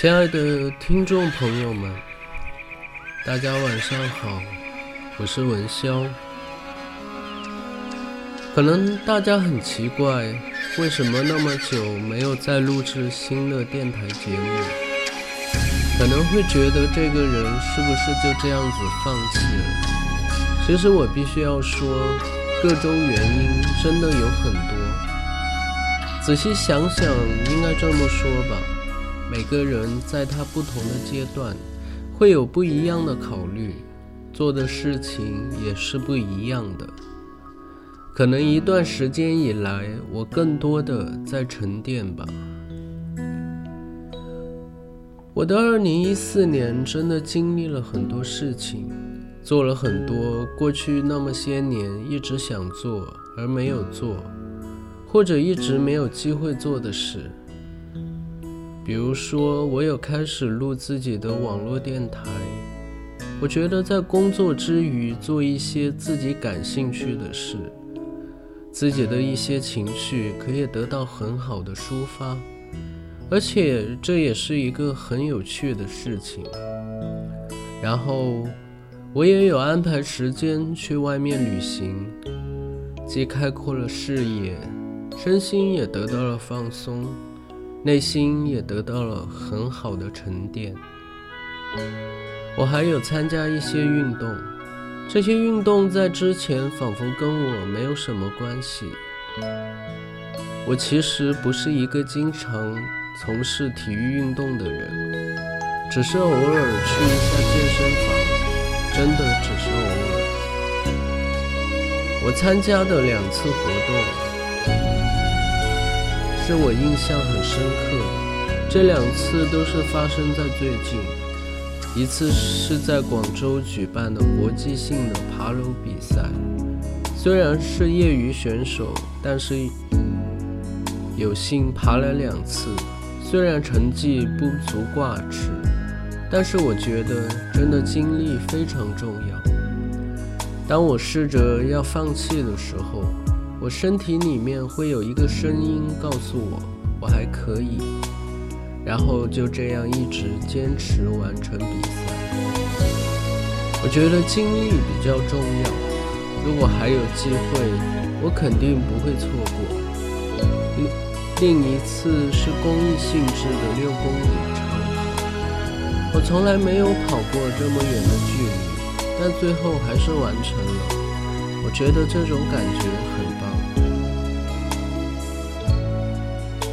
亲爱的听众朋友们，大家晚上好，我是文潇。可能大家很奇怪，为什么那么久没有再录制新的电台节目？可能会觉得这个人是不是就这样子放弃了？其实我必须要说，各种原因真的有很多。仔细想想，应该这么说吧。每个人在他不同的阶段，会有不一样的考虑，做的事情也是不一样的。可能一段时间以来，我更多的在沉淀吧。我的二零一四年真的经历了很多事情，做了很多过去那么些年一直想做而没有做，或者一直没有机会做的事。比如说，我有开始录自己的网络电台。我觉得在工作之余做一些自己感兴趣的事，自己的一些情绪可以得到很好的抒发，而且这也是一个很有趣的事情。然后我也有安排时间去外面旅行，既开阔了视野，身心也得到了放松。内心也得到了很好的沉淀。我还有参加一些运动，这些运动在之前仿佛跟我没有什么关系。我其实不是一个经常从事体育运动的人，只是偶尔去一下健身房，真的只是偶尔。我参加的两次活动。是我印象很深刻，这两次都是发生在最近。一次是在广州举办的国际性的爬楼比赛，虽然是业余选手，但是有幸爬了两次。虽然成绩不足挂齿，但是我觉得真的经历非常重要。当我试着要放弃的时候。我身体里面会有一个声音告诉我，我还可以，然后就这样一直坚持完成比赛。我觉得经历比较重要，如果还有机会，我肯定不会错过。另另一次是公益性质的六公里长跑，我从来没有跑过这么远的距离，但最后还是完成了。我觉得这种感觉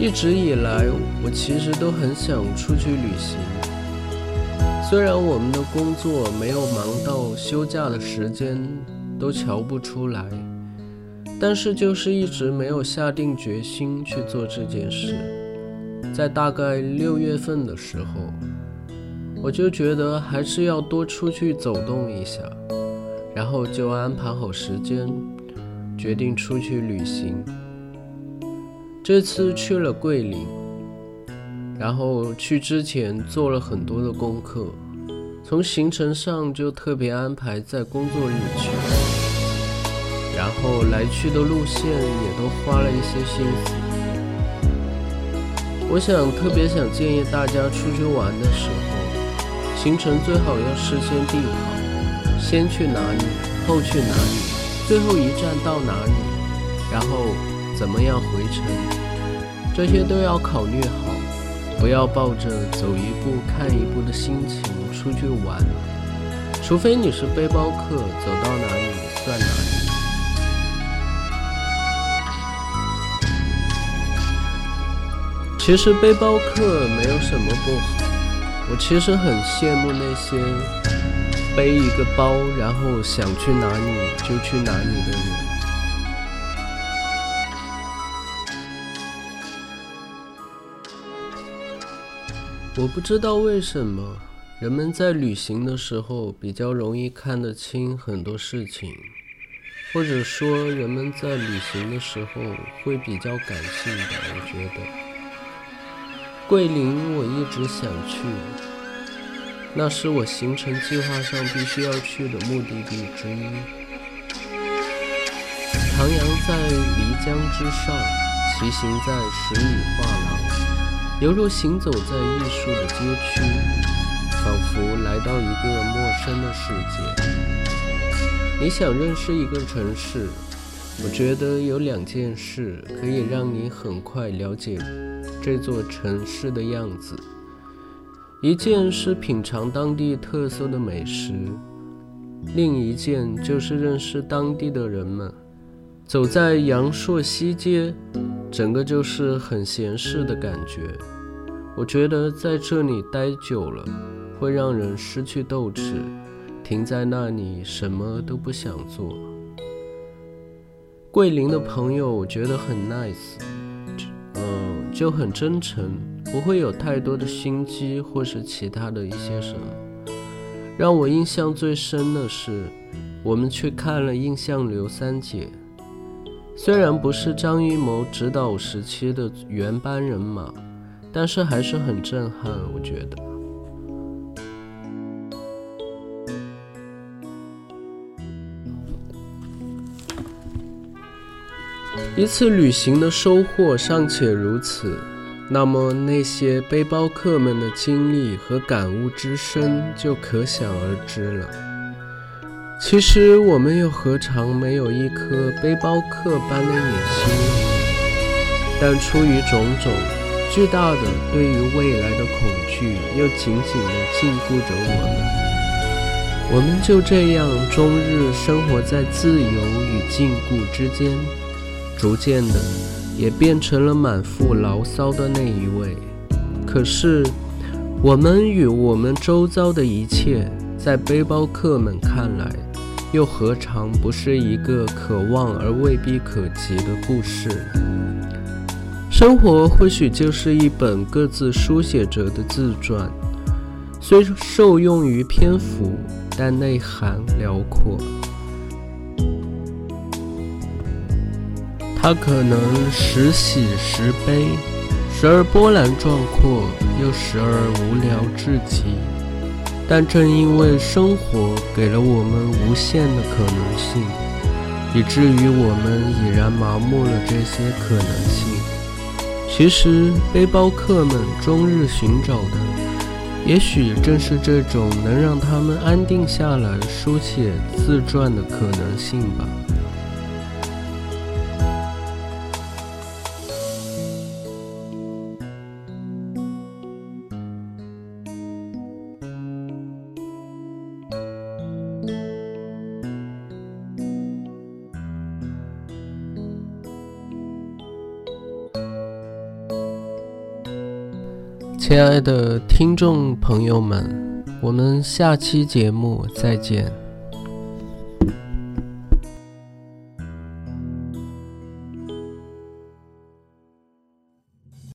一直以来，我其实都很想出去旅行。虽然我们的工作没有忙到休假的时间都瞧不出来，但是就是一直没有下定决心去做这件事。在大概六月份的时候，我就觉得还是要多出去走动一下，然后就安排好时间，决定出去旅行。这次去了桂林，然后去之前做了很多的功课，从行程上就特别安排在工作日去，然后来去的路线也都花了一些心思。我想特别想建议大家出去玩的时候，行程最好要事先定好，先去哪里，后去哪里，最后一站到哪里，然后。怎么样回程？这些都要考虑好，不要抱着走一步看一步的心情出去玩。除非你是背包客，走到哪里算哪里。其实背包客没有什么不好，我其实很羡慕那些背一个包，然后想去哪里就去哪里的人。我不知道为什么，人们在旅行的时候比较容易看得清很多事情，或者说人们在旅行的时候会比较感性吧。我觉得，桂林我一直想去，那是我行程计划上必须要去的目的地之一。徜徉在漓江之上，骑行在十里画。犹如行走在艺术的街区，仿佛来到一个陌生的世界。你想认识一个城市，我觉得有两件事可以让你很快了解这座城市的样子。一件是品尝当地特色的美食，另一件就是认识当地的人们。走在阳朔西街。整个就是很闲适的感觉。我觉得在这里待久了，会让人失去斗志，停在那里什么都不想做。桂林的朋友，我觉得很 nice，嗯，就很真诚，不会有太多的心机或是其他的一些什么。让我印象最深的是，我们去看了《印象刘三姐》。虽然不是张艺谋指导时期的原班人马，但是还是很震撼。我觉得，一次旅行的收获尚且如此，那么那些背包客们的经历和感悟之深就可想而知了。其实我们又何尝没有一颗背包客般的野心？但出于种种巨大的对于未来的恐惧，又紧紧地禁锢着我们。我们就这样终日生活在自由与禁锢之间，逐渐的也变成了满腹牢骚的那一位。可是，我们与我们周遭的一切，在背包客们看来，又何尝不是一个可望而未必可及的故事？生活或许就是一本各自书写着的自传，虽受用于篇幅，但内涵辽阔。它可能时喜时悲，时而波澜壮阔，又时而无聊至极。但正因为生活给了我们无限的可能性，以至于我们已然麻木了这些可能性。其实，背包客们终日寻找的，也许正是这种能让他们安定下来书写自传的可能性吧。亲爱的听众朋友们，我们下期节目再见。